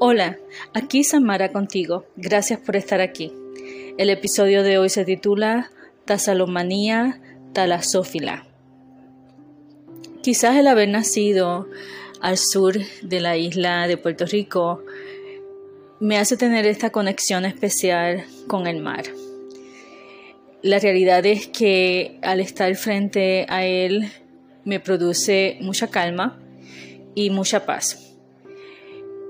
Hola, aquí Samara contigo. Gracias por estar aquí. El episodio de hoy se titula Tasalomanía talasófila. Quizás el haber nacido al sur de la isla de Puerto Rico me hace tener esta conexión especial con el mar. La realidad es que al estar frente a él me produce mucha calma y mucha paz.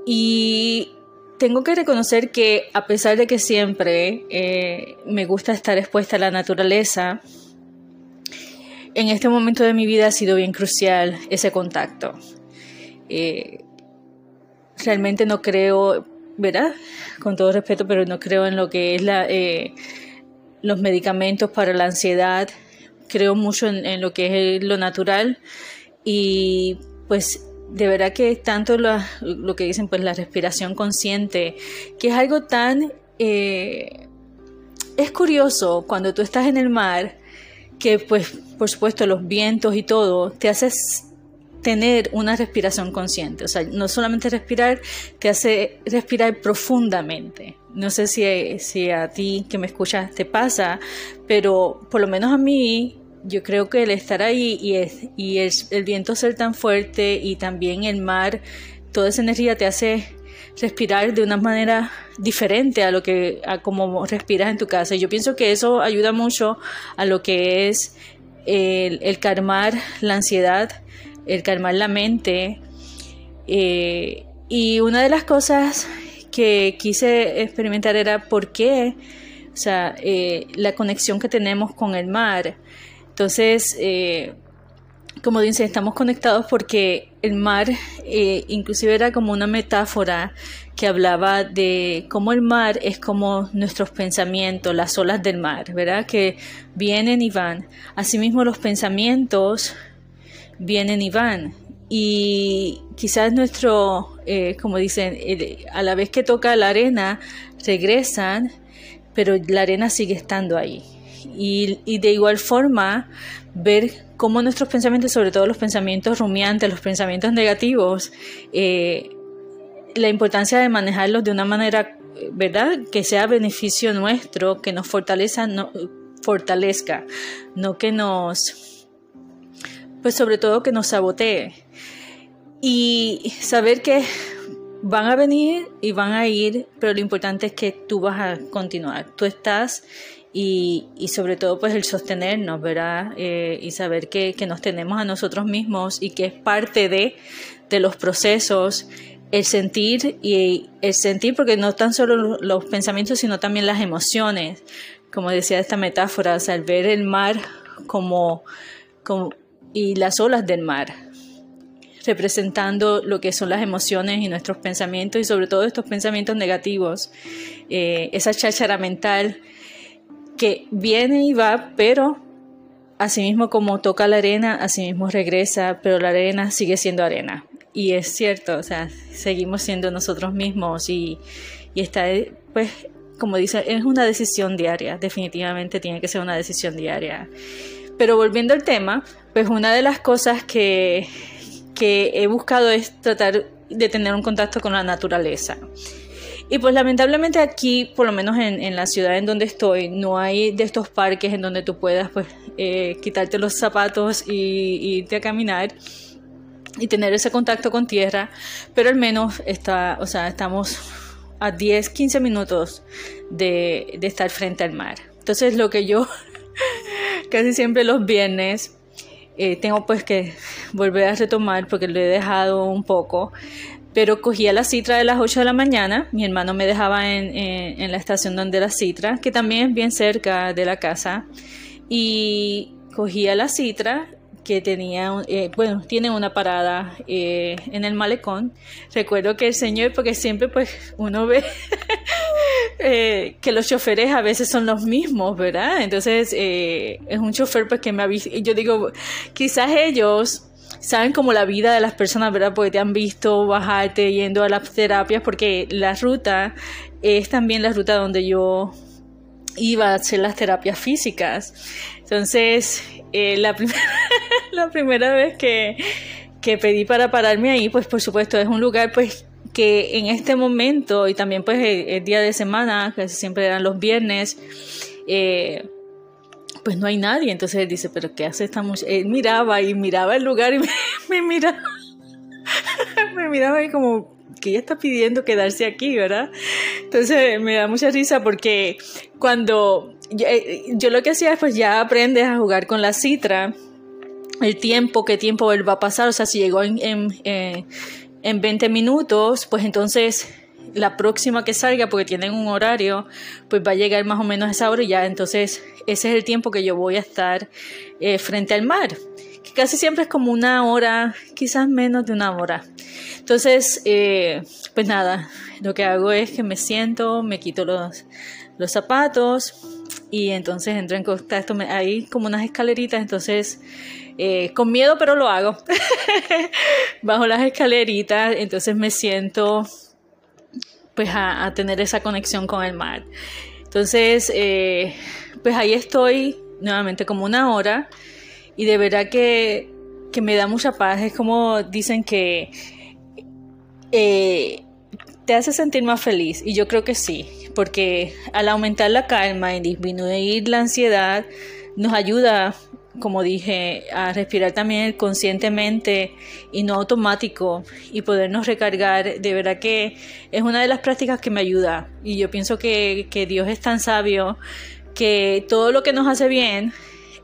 Y tengo que reconocer que a pesar de que siempre eh, me gusta estar expuesta a la naturaleza, en este momento de mi vida ha sido bien crucial ese contacto. Eh, realmente no creo, ¿verdad? Con todo respeto, pero no creo en lo que es la, eh, los medicamentos para la ansiedad. Creo mucho en, lo que es lo natural y pues de verdad que tanto lo, que dicen pues la respiración consciente, que es algo tan... Eh, es curioso cuando tú estás en el mar que pues por supuesto los vientos y todo te haces tener una respiración consciente, o sea, no solamente respirar, te hace respirar profundamente. No sé si, si a ti que me escuchas te pasa, pero por lo menos a mí yo creo que el estar ahí y, el viento ser tan fuerte y también el mar, toda esa energía te hace respirar de una manera diferente a lo que a como respiras en tu casa. Y yo pienso que eso ayuda mucho a lo que es el, el calmar la ansiedad, el calmar la mente. Eh, y una de las cosas que quise experimentar era por qué, o sea, eh, la conexión que tenemos con el mar. Entonces, eh, como dicen, estamos conectados porque el mar eh, inclusive era como una metáfora que hablaba de cómo el mar es como nuestros pensamientos, las olas del mar, ¿verdad? Que vienen y van. Asimismo los pensamientos vienen y van. Y quizás nuestro, eh, como dicen, a la vez que toca la arena, regresan, pero la arena sigue estando ahí. Y, de igual forma, ver cómo nuestros pensamientos, sobre todo los pensamientos rumiantes, los pensamientos negativos, eh, la importancia de manejarlos de una manera, ¿verdad? Que sea beneficio nuestro, que nos fortaleza, no, fortalezca, no que nos, pues sobre todo que nos sabotee. Y saber que van a venir y van a ir, pero lo importante es que tú vas a continuar. Tú estás y, y sobre todo pues el sostenernos, ¿verdad? Eh, y saber que, que, nos tenemos a nosotros mismos y que es parte de, de los procesos, el sentir y el sentir, porque no tan solo los pensamientos, sino también las emociones, como decía esta metáfora, o sea, el ver el mar como, como y las olas del mar, representando lo que son las emociones y nuestros pensamientos y sobre todo estos pensamientos negativos, eh, esa cháchara mental que viene y va, pero asimismo como toca la arena, asimismo regresa, pero la arena sigue siendo arena. Y es cierto, o sea, seguimos siendo nosotros mismos y, y está, pues, como dice, es una decisión diaria, definitivamente tiene que ser una decisión diaria. Pero volviendo al tema, pues una de las cosas que, que he buscado es tratar de tener un contacto con la naturaleza. Y pues lamentablemente aquí, por lo menos en, la ciudad en donde estoy, no hay de estos parques en donde tú puedas pues eh, quitarte los zapatos y, irte a caminar y tener ese contacto con tierra, pero al menos está, o sea, estamos a 10, 15 minutos de, de estar frente al mar. Entonces lo que yo casi siempre los viernes eh, tengo pues que volver a retomar porque lo he dejado un poco pero cogía la citra de las 8 de la mañana, mi hermano me dejaba en, la estación donde la citra, que también es bien cerca de la casa, y cogía la citra que tenía, eh, bueno, tiene una parada eh, en el malecón. Recuerdo que el señor, porque siempre pues uno ve eh, que los choferes a veces son los mismos, ¿verdad? Entonces es un chofer pues que me avisa, yo digo, quizás ellos saben como la vida de las personas, ¿verdad? Porque te han visto bajarte yendo a las terapias, porque la ruta es también la ruta donde yo iba a hacer las terapias físicas. Entonces, eh, la, la primera vez que, que pedí para pararme ahí, pues por supuesto es un lugar pues que en este momento, y también pues el, día de semana, que siempre eran los viernes, eh, pues no hay nadie. Entonces él dice, pero ¿qué hace esta mujer? Él miraba y miraba el lugar y me, miraba, me miraba y como, que ella está pidiendo quedarse aquí, ¿verdad? Entonces me da mucha risa porque cuando eh, yo, lo que hacía es pues ya aprendes a jugar con la citra, el tiempo, qué tiempo él va a pasar, o sea, si llegó en, en, eh, en 20 minutos, pues entonces la próxima que salga, porque tienen un horario, pues va a llegar más o menos a esa hora y ya entonces ese es el tiempo que yo voy a estar eh, frente al mar, que casi siempre es como una hora, quizás menos de una hora. Entonces, eh, pues nada, lo que hago es que me siento, me quito los, los zapatos y entonces entro en contacto, hay como unas escaleritas, entonces eh, con miedo pero lo hago, bajo las escaleritas, entonces me siento pues a, tener esa conexión con el mar. Entonces, eh, pues ahí estoy nuevamente como una hora y de verdad que, me da mucha paz. Es como dicen que eh, te hace sentir más feliz y yo creo que sí, porque al aumentar la calma y disminuir la ansiedad, nos ayuda como dije, a respirar también conscientemente y no automático y podernos recargar, de verdad que es una de las prácticas que me ayuda. Y yo pienso que, Dios es tan sabio que todo lo que nos hace bien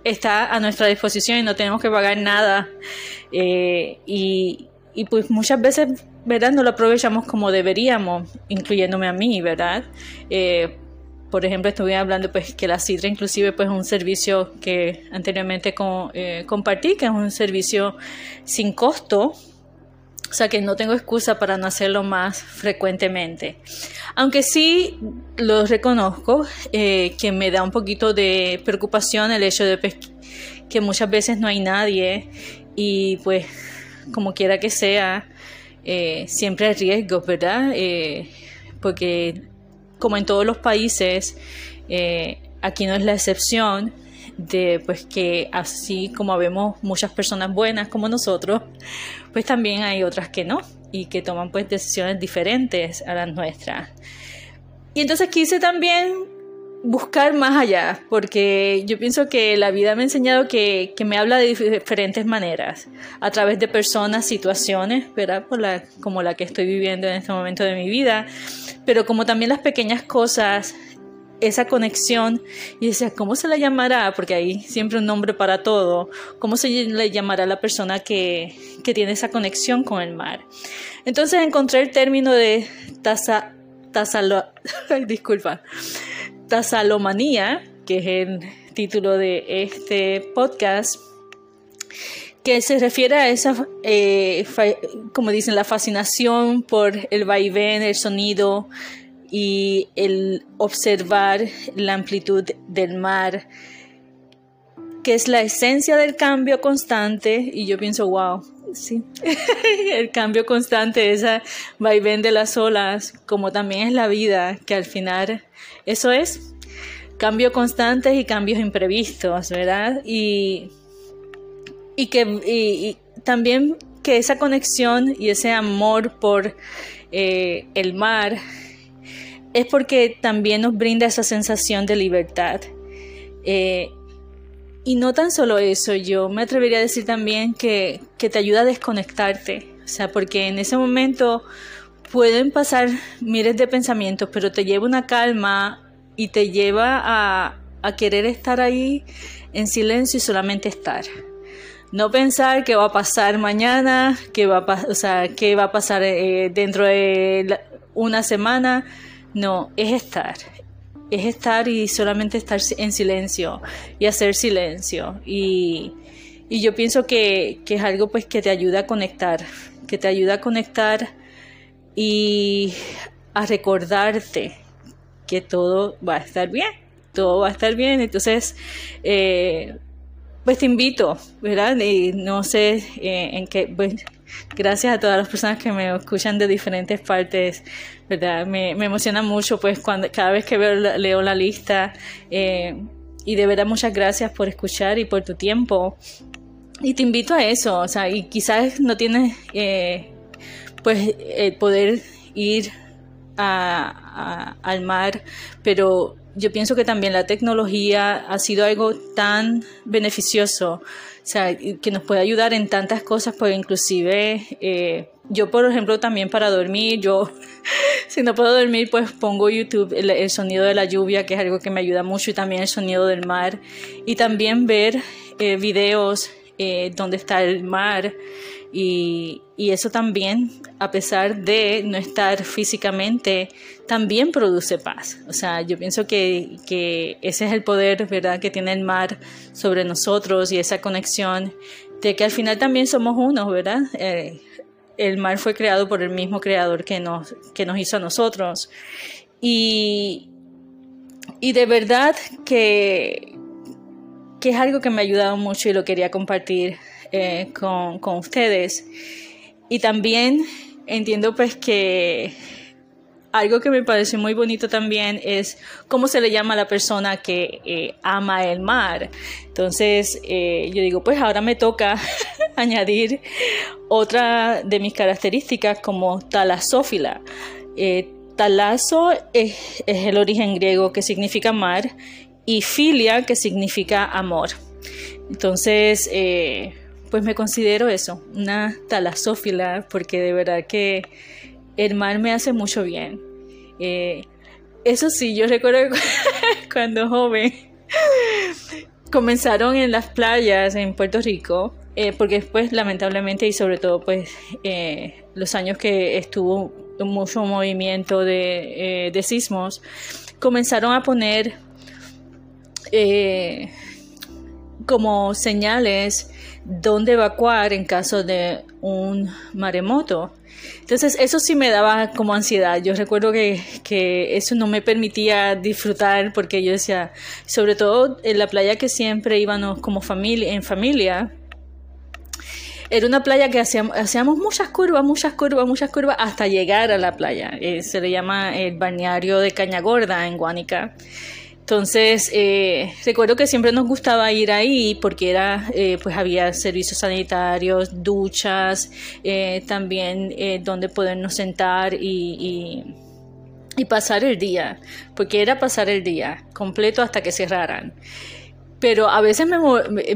está a nuestra disposición y no tenemos que pagar nada. Eh, y, y pues muchas veces, ¿verdad? No lo aprovechamos como deberíamos, incluyéndome a mí, ¿verdad? Eh, por ejemplo, estuve hablando pues que la Sidra inclusive pues es un servicio que anteriormente eh, compartí, que es un servicio sin costo, o sea que no tengo excusa para no hacerlo más frecuentemente. Aunque sí lo reconozco, eh, que me da un poquito de preocupación el hecho de pues, que muchas veces no hay nadie y pues como quiera que sea, eh, siempre hay riesgos, ¿verdad? porque como en todos los países, eh, aquí no es la excepción de pues que así como vemos muchas personas buenas como nosotros, pues también hay otras que no y que toman pues decisiones diferentes a las nuestras. Y entonces quise también buscar más allá, porque yo pienso que la vida me ha enseñado que, que me habla de diferentes maneras, a través de personas, situaciones, ¿verdad? Como la que estoy viviendo en este momento de mi vida, pero como también las pequeñas cosas, esa conexión, y decía, ¿cómo se la llamará? Porque hay siempre un nombre para todo, ¿cómo se le llamará a la persona que, que tiene esa conexión con el mar? Entonces encontré el término de taza, tazalo, disculpa, Tasalomanía, que es el título de este podcast, que se refiere a esa, eh, como dicen, la fascinación por el vaivén, el sonido y el observar la amplitud del mar, que es la esencia del cambio constante. Y yo pienso, wow, sí, el cambio constante, esa vaivén de las olas, como también es la vida, que al final eso es cambios constantes y cambios imprevistos, ¿verdad? Y, y que también que esa conexión y ese amor por eh, el mar es porque también nos brinda esa sensación de libertad. Eh, y no tan solo eso, yo me atrevería a decir también que, que te ayuda a desconectarte, o sea, porque en ese momento pueden pasar miles de pensamientos, pero te lleva una calma y te lleva a, querer estar ahí en silencio y solamente estar. No pensar qué va a pasar mañana, qué va a, o sea, qué va a pasar eh, dentro de una semana. No, es estar. Es estar y solamente estar en silencio y hacer silencio. Y, yo pienso que, que, es algo pues que te ayuda a conectar, que te ayuda a conectar y a recordarte que todo va a estar bien, todo va a estar bien. Entonces, eh, pues te invito, ¿verdad? Y no sé eh, en qué, pues, gracias a todas las personas que me escuchan de diferentes partes, ¿verdad? Me, emociona mucho, pues, cuando cada vez que veo, leo la lista. Eh, y de verdad, muchas gracias por escuchar y por tu tiempo. Y te invito a eso, o sea, y quizás no tienes, pues, el poder ir al mar, pero yo pienso que también la tecnología ha sido algo tan beneficioso, sea, que nos puede ayudar en tantas cosas, pues inclusive eh, yo, por ejemplo, también para dormir, yo, si no puedo dormir, pues pongo YouTube, el, sonido de la lluvia, que es algo que me ayuda mucho, y también el sonido del mar, y también ver eh, videos eh, donde está el mar, y, eso también, a pesar de no estar físicamente, también produce paz. O sea, yo pienso que, ese es el poder, ¿verdad?, que tiene el mar sobre nosotros y esa conexión de que al final también somos unos, ¿verdad? Eh, el mar fue creado por el mismo creador que nos, que nos hizo a nosotros. Y, y de verdad que, que es algo que me ha ayudado mucho y lo quería compartir eh, con, con, ustedes. Y también entiendo pues que algo que me parece muy bonito también es cómo se le llama a la persona que eh, ama el mar. Entonces eh, yo digo, pues ahora me toca añadir otra de mis características como talasófila. talaso es, es, el origen griego que significa mar y filia que significa amor. Entonces, pues me considero eso, una talasófila, porque de verdad que el mar me hace mucho bien. Eh, eso sí, yo recuerdo cuando joven comenzaron en las playas en Puerto Rico, eh, porque después lamentablemente y sobre todo pues eh, los años que estuvo mucho movimiento de, de sismos, comenzaron a poner como señales dónde evacuar en caso de un maremoto. Entonces eso sí me daba como ansiedad. Yo recuerdo que, que, eso no me permitía disfrutar porque yo decía, sobre todo en la playa que siempre íbamos como familia, en familia, era una playa que hacíamos, hacíamos muchas curvas, muchas curvas, muchas curvas hasta llegar a la playa. Eh, se le llama el balneario de Cañagorda en Guánica. Entonces, eh, recuerdo que siempre nos gustaba ir ahí porque era, eh, pues había servicios sanitarios, duchas, eh, también donde podernos sentar y, y, pasar el día, porque era pasar el día completo hasta que cerraran. Pero a veces me,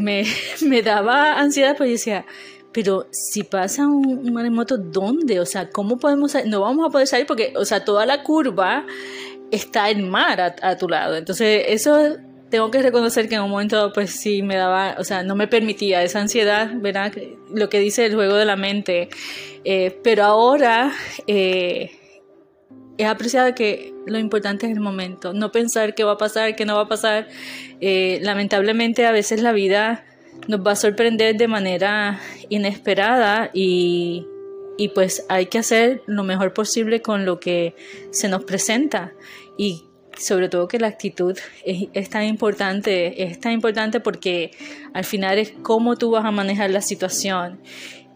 me, me daba ansiedad porque decía, pero si pasa un, un maremoto, ¿dónde? O sea, ¿cómo podemos No vamos a poder salir porque, o sea, toda la curva está el mar a, tu lado. Entonces, eso tengo que reconocer que en un momento, pues sí me daba, o sea, no me permitía esa ansiedad, ¿verdad? Lo que dice el juego de la mente. Eh, pero ahora eh, he apreciado que lo importante es el momento, no pensar qué va a pasar, qué no va a pasar. Eh, lamentablemente, a veces la vida nos va a sorprender de manera inesperada y y pues hay que hacer lo mejor posible con lo que se nos presenta y sobre todo que la actitud es, tan importante, es tan importante porque al final es cómo tú vas a manejar la situación.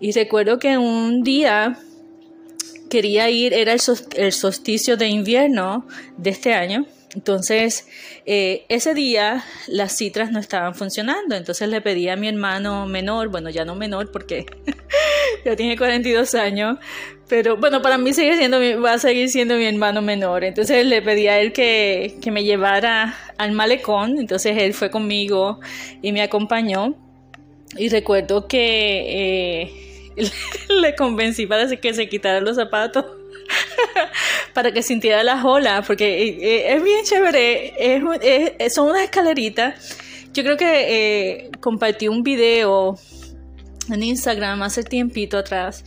Y recuerdo que un día quería ir, era el, el solsticio de invierno de este año, entonces, eh, ese día las citras no estaban funcionando, entonces le pedí a mi hermano menor, bueno, ya no menor porque ya tiene 42 años, pero bueno, para mí sigue siendo va a seguir siendo mi hermano menor. Entonces le pedí a él que, que me llevara al malecón, entonces él fue conmigo y me acompañó. Y recuerdo que eh, le convencí para que se quitara los zapatos para que sintiera las olas, porque eh, eh, es bien chévere, es, son unas escaleritas. Yo creo que eh, compartí un video en Instagram hace tiempito atrás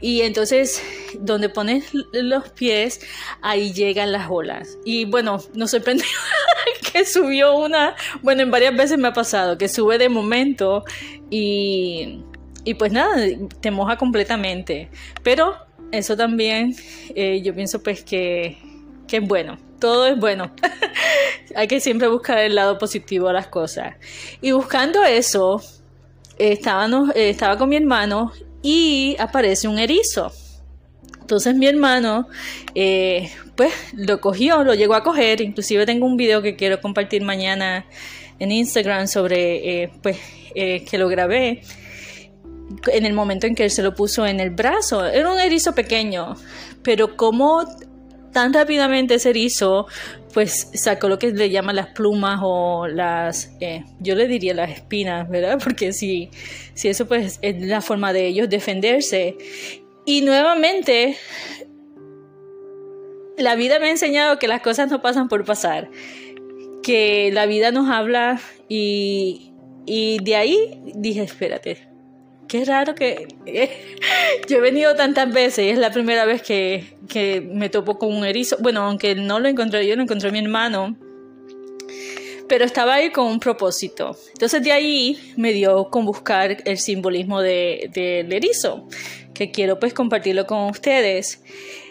y entonces donde pones los pies ahí llegan las olas y bueno nos sorprendió que subió una bueno en varias veces me ha pasado que sube de momento y y pues nada te moja completamente pero eso también eh, yo pienso pues que, es bueno, todo es bueno. Hay que siempre buscar el lado positivo a las cosas. Y buscando eso, eh, estaba con mi hermano y aparece un erizo. Entonces mi hermano, eh, pues lo cogió, lo llegó a coger. Inclusive tengo un video que quiero compartir mañana en Instagram sobre, pues, que lo grabé en el momento en que él se lo puso en el brazo. Era un erizo pequeño, pero como tan rápidamente ese erizo pues sacó lo que le llaman las plumas o las, eh, yo le diría las espinas, ¿verdad? Porque si, si eso pues es la forma de ellos defenderse. Y nuevamente, la vida me ha enseñado que las cosas no pasan por pasar, que la vida nos habla y, y de ahí dije, espérate, qué raro que yo he venido tantas veces y es la primera vez que, me topo con un erizo. Bueno, aunque no lo encontré yo, lo encontré mi hermano. Pero estaba ahí con un propósito. Entonces de ahí me dio con buscar el simbolismo del de, erizo, que quiero pues compartirlo con ustedes.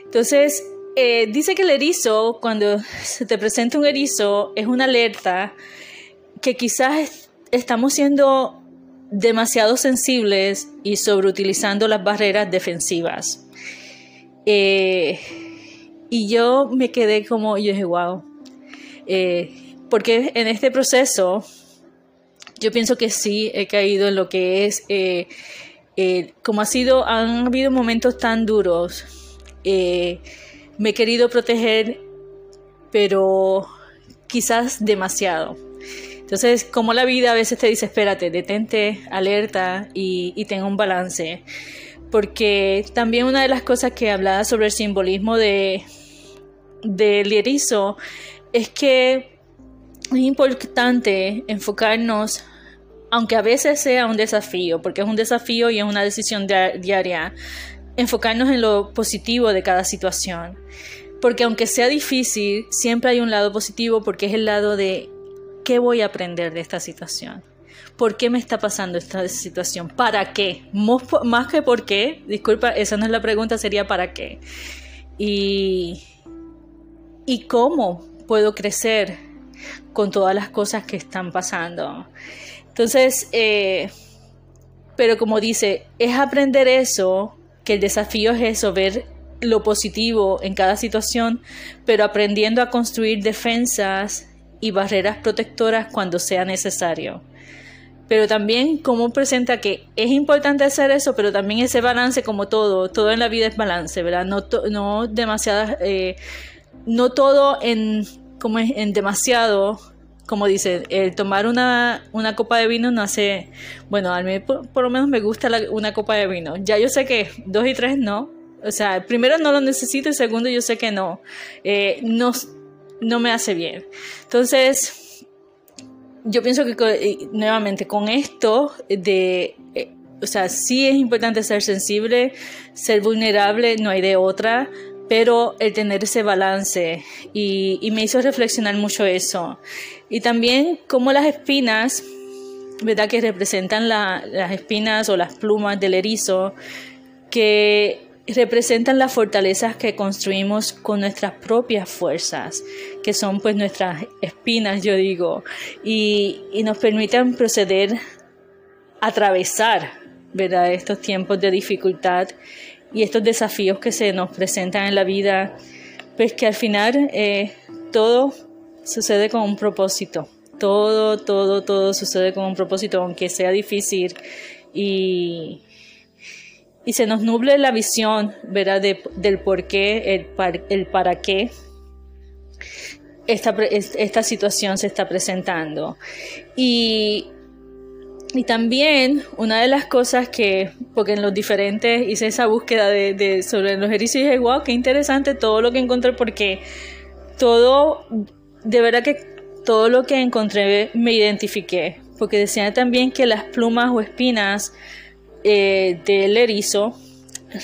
Entonces eh, dice que el erizo, cuando se te presenta un erizo, es una alerta que quizás estamos siendo demasiado sensibles y sobreutilizando las barreras defensivas. Eh, y yo me quedé como, yo dije, wow. Eh, porque en este proceso, yo pienso que sí he caído en lo que es, eh, como ha sido, han habido momentos tan duros, me he querido proteger, pero quizás demasiado. Entonces, como la vida a veces te dice, espérate, detente, alerta y, y tenga un balance. Porque también una de las cosas que hablaba sobre el simbolismo de del erizo es que es importante enfocarnos, aunque a veces sea un desafío, porque es un desafío y es una decisión diaria, enfocarnos en lo positivo de cada situación. Porque aunque sea difícil, siempre hay un lado positivo porque es el lado de ¿Qué voy a aprender de esta situación? ¿Por qué me está pasando esta situación? ¿Para qué? Más que por qué, disculpa, esa no es la pregunta, sería ¿para qué? Y, y cómo puedo crecer con todas las cosas que están pasando. Entonces, eh, pero como dice, es aprender eso, que el desafío es eso, ver lo positivo en cada situación, pero aprendiendo a construir defensas y barreras protectoras cuando sea necesario. Pero también como presenta que es importante hacer eso, pero también ese balance como todo, todo en la vida es balance, ¿verdad? No, no demasiadas, eh, no todo en, como en demasiado, como dice, el tomar una, una, copa de vino no hace, bueno, a mí por, lo menos me gusta una copa de vino. Ya yo sé que dos y tres no, o sea, primero no lo necesito y segundo yo sé que no. Eh, no no me hace bien. Entonces, yo pienso que eh, nuevamente con esto de, eh, o sea, sí es importante ser sensible, ser vulnerable, no hay de otra, pero el tener ese balance y, me hizo reflexionar mucho eso. Y también como las espinas, ¿verdad? Que representan la, las espinas o las plumas del erizo, que representan las fortalezas que construimos con nuestras propias fuerzas, que son pues nuestras espinas, yo digo, y, nos permiten proceder, atravesar, ¿verdad? Estos tiempos de dificultad y estos desafíos que se nos presentan en la vida, pues que al final eh, todo sucede con un propósito, todo, todo, todo sucede con un propósito, aunque sea difícil y y se nos nuble la visión, ¿verdad? del por qué, el, para qué esta, esta situación se está presentando. Y, y también una de las cosas que, porque en los diferentes hice esa búsqueda de, sobre los erizos y dije, wow, qué interesante todo lo que encontré, porque todo, de verdad que todo lo que encontré me identifiqué, porque decían también que las plumas o espinas eh, del erizo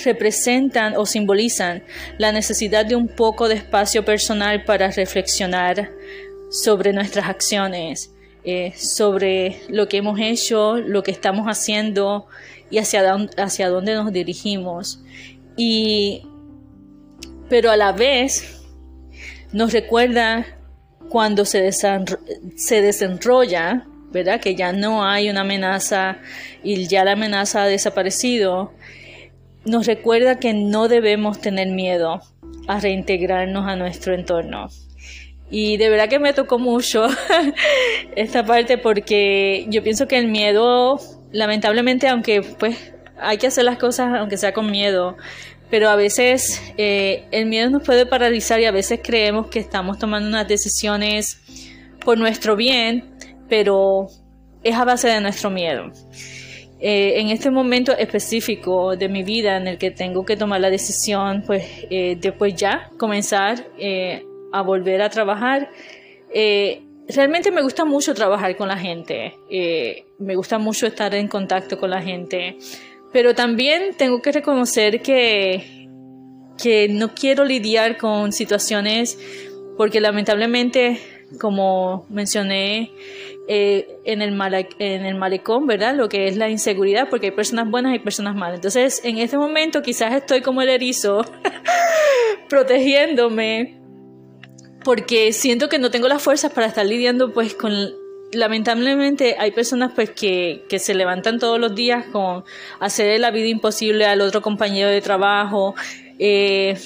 representan o simbolizan la necesidad de un poco de espacio personal para reflexionar sobre nuestras acciones, eh, sobre lo que hemos hecho, lo que estamos haciendo y hacia, hacia dónde nos dirigimos. Y, pero a la vez nos recuerda cuando se, se desenrolla ¿verdad? Que ya no hay una amenaza y ya la amenaza ha desaparecido, nos recuerda que no debemos tener miedo a reintegrarnos a nuestro entorno. Y de verdad que me tocó mucho esta parte porque yo pienso que el miedo, lamentablemente, aunque pues hay que hacer las cosas aunque sea con miedo, pero a veces eh, el miedo nos puede paralizar y a veces creemos que estamos tomando unas decisiones por nuestro bien, pero es a base de nuestro miedo. Eh, en este momento específico de mi vida en el que tengo que tomar la decisión, pues eh, después ya comenzar a volver a trabajar, realmente me gusta mucho trabajar con la gente, me gusta mucho estar en contacto con la gente, pero también tengo que reconocer que, que no quiero lidiar con situaciones porque lamentablemente, como mencioné eh, en, el en el malecón, ¿verdad? Lo que es la inseguridad, porque hay personas buenas y personas malas. Entonces, en este momento quizás estoy como el erizo, protegiéndome, porque siento que no tengo las fuerzas para estar lidiando pues con lamentablemente hay personas pues que, que, se levantan todos los días con hacer la vida imposible al otro compañero de trabajo, eh,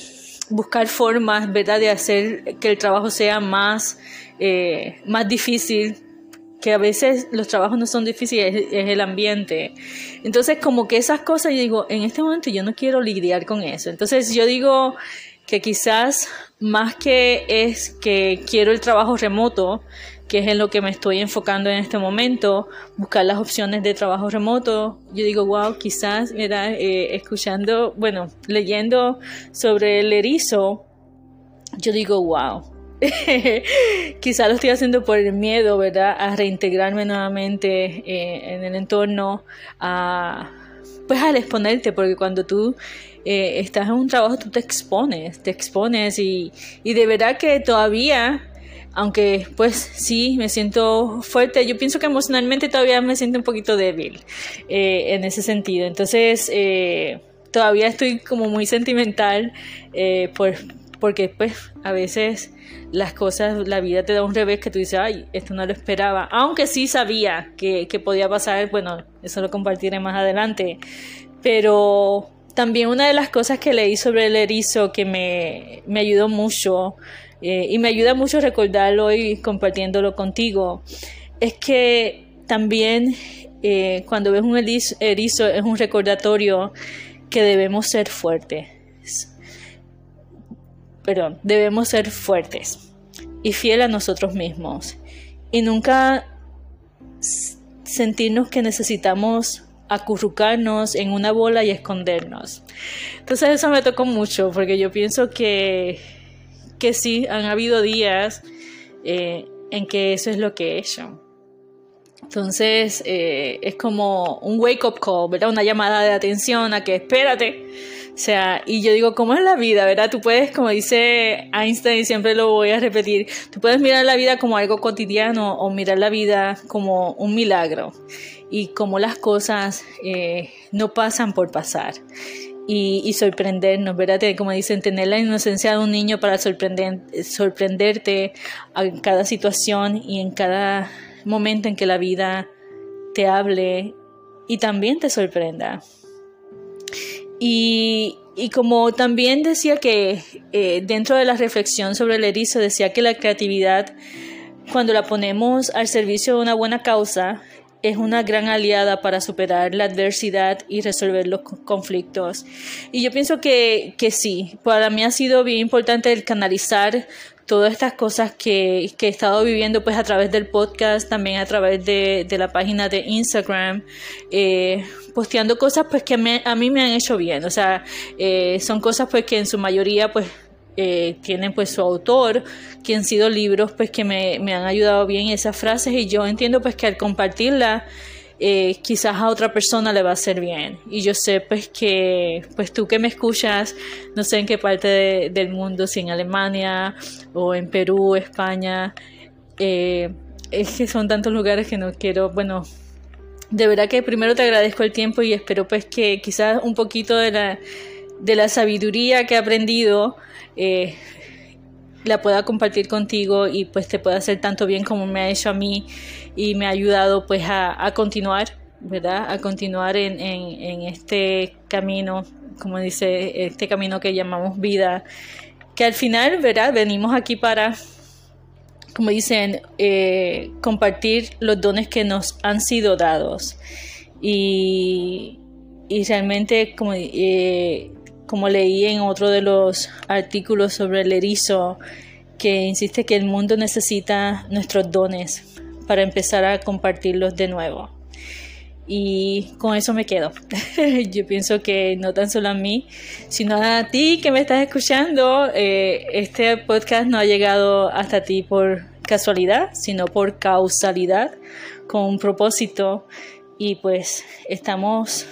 buscar formas, ¿verdad?, de hacer que el trabajo sea más, eh, más difícil, que a veces los trabajos no son difíciles, es, es, el ambiente. Entonces, como que esas cosas, yo digo, en este momento yo no quiero lidiar con eso. Entonces, yo digo que quizás más que es que quiero el trabajo remoto, que es en lo que me estoy enfocando en este momento, buscar las opciones de trabajo remoto. Yo digo, wow, quizás, mira, eh, escuchando, bueno, leyendo sobre el erizo, yo digo, wow. quizás lo estoy haciendo por el miedo, ¿verdad? A reintegrarme nuevamente eh, en el entorno, a, pues al exponerte, porque cuando tú eh, estás en un trabajo, tú te expones, te expones y, y de verdad que todavía aunque pues sí, me siento fuerte, yo pienso que emocionalmente todavía me siento un poquito débil eh, en ese sentido. Entonces, eh, todavía estoy como muy sentimental eh, por, porque pues a veces las cosas, la vida te da un revés que tú dices, ay, esto no lo esperaba, aunque sí sabía que, que podía pasar, bueno, eso lo compartiré más adelante, pero también una de las cosas que leí sobre el erizo que me, me ayudó mucho eh, y me ayuda mucho recordarlo y compartiéndolo contigo, es que también eh, cuando ves un erizo es un recordatorio que debemos ser fuertes. Perdón, debemos ser fuertes y fieles a nosotros mismos y nunca sentirnos que necesitamos acurrucarnos en una bola y escondernos. Entonces eso me tocó mucho porque yo pienso que que sí, han habido días eh, en que eso es lo que he hecho. Entonces eh, es como un wake up call, ¿verdad? Una llamada de atención a que espérate. O sea, y yo digo, ¿cómo es la vida, verdad? Tú puedes, como dice Einstein, siempre lo voy a repetir, tú puedes mirar la vida como algo cotidiano o mirar la vida como un milagro y como las cosas eh, no pasan por pasar y, sorprendernos, ¿verdad? Como dicen, tener la inocencia de un niño para sorprender, sorprenderte en cada situación y en cada momento en que la vida te hable y también te sorprenda. Y, como también decía que eh, dentro de la reflexión sobre el erizo, decía que la creatividad, cuando la ponemos al servicio de una buena causa, es una gran aliada para superar la adversidad y resolver los conflictos. Y yo pienso que, que sí, para mí ha sido bien importante el canalizar todas estas cosas que, que, he estado viviendo pues a través del podcast, también a través de, de la página de Instagram, eh, posteando cosas pues que a mí me han hecho bien, o sea, eh, son cosas pues que en su mayoría pues eh, tienen pues su autor, que han sido libros pues que me, han ayudado bien esas frases y yo entiendo pues que al compartirla eh, quizás a otra persona le va a hacer bien. Y yo sé pues que pues tú que me escuchas no sé en qué parte del mundo si en Alemania o en Perú España eh, es que son tantos lugares que no quiero bueno de verdad que primero te agradezco el tiempo y espero pues que quizás un poquito de la de la sabiduría que he aprendido eh, la pueda compartir contigo y pues te pueda hacer tanto bien como me ha hecho a mí y me ha ayudado pues a, continuar, ¿verdad? A continuar en, en, este camino, como dice, este camino que llamamos vida, que al final, ¿verdad? Venimos aquí para, como dicen, eh, compartir los dones que nos han sido dados. Y y realmente como, eh, como leí en otro de los artículos sobre el erizo, que insiste que el mundo necesita nuestros dones para empezar a compartirlos de nuevo. Y con eso me quedo. Yo pienso que no tan solo a mí, sino a ti que me estás escuchando, eh, este podcast no ha llegado hasta ti por casualidad, sino por causalidad, con un propósito. Y pues estamos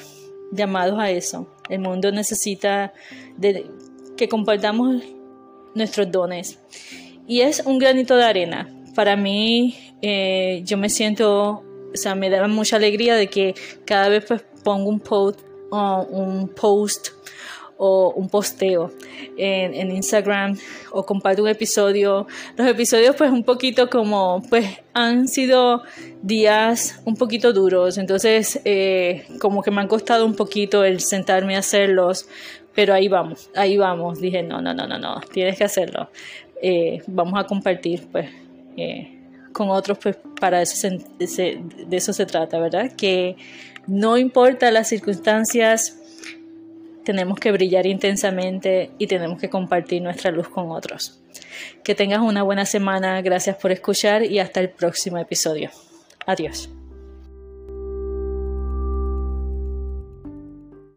llamados a eso. El mundo necesita de que compartamos nuestros dones. Y es un granito de arena. Para mí, eh, yo me siento, o sea, me da mucha alegría de que cada vez pues, pongo un post, un post o un posteo en, en, Instagram o comparto un episodio. Los episodios pues un poquito como pues han sido días un poquito duros, entonces eh, como que me han costado un poquito el sentarme a hacerlos, pero ahí vamos, ahí vamos. Dije, no, no, no, no, no, tienes que hacerlo. Eh, vamos a compartir pues eh, con otros pues para eso de eso se trata, ¿verdad? Que no importa las circunstancias, tenemos que brillar intensamente y tenemos que compartir nuestra luz con otros. Que tengas una buena semana, gracias por escuchar y hasta el próximo episodio. Adiós.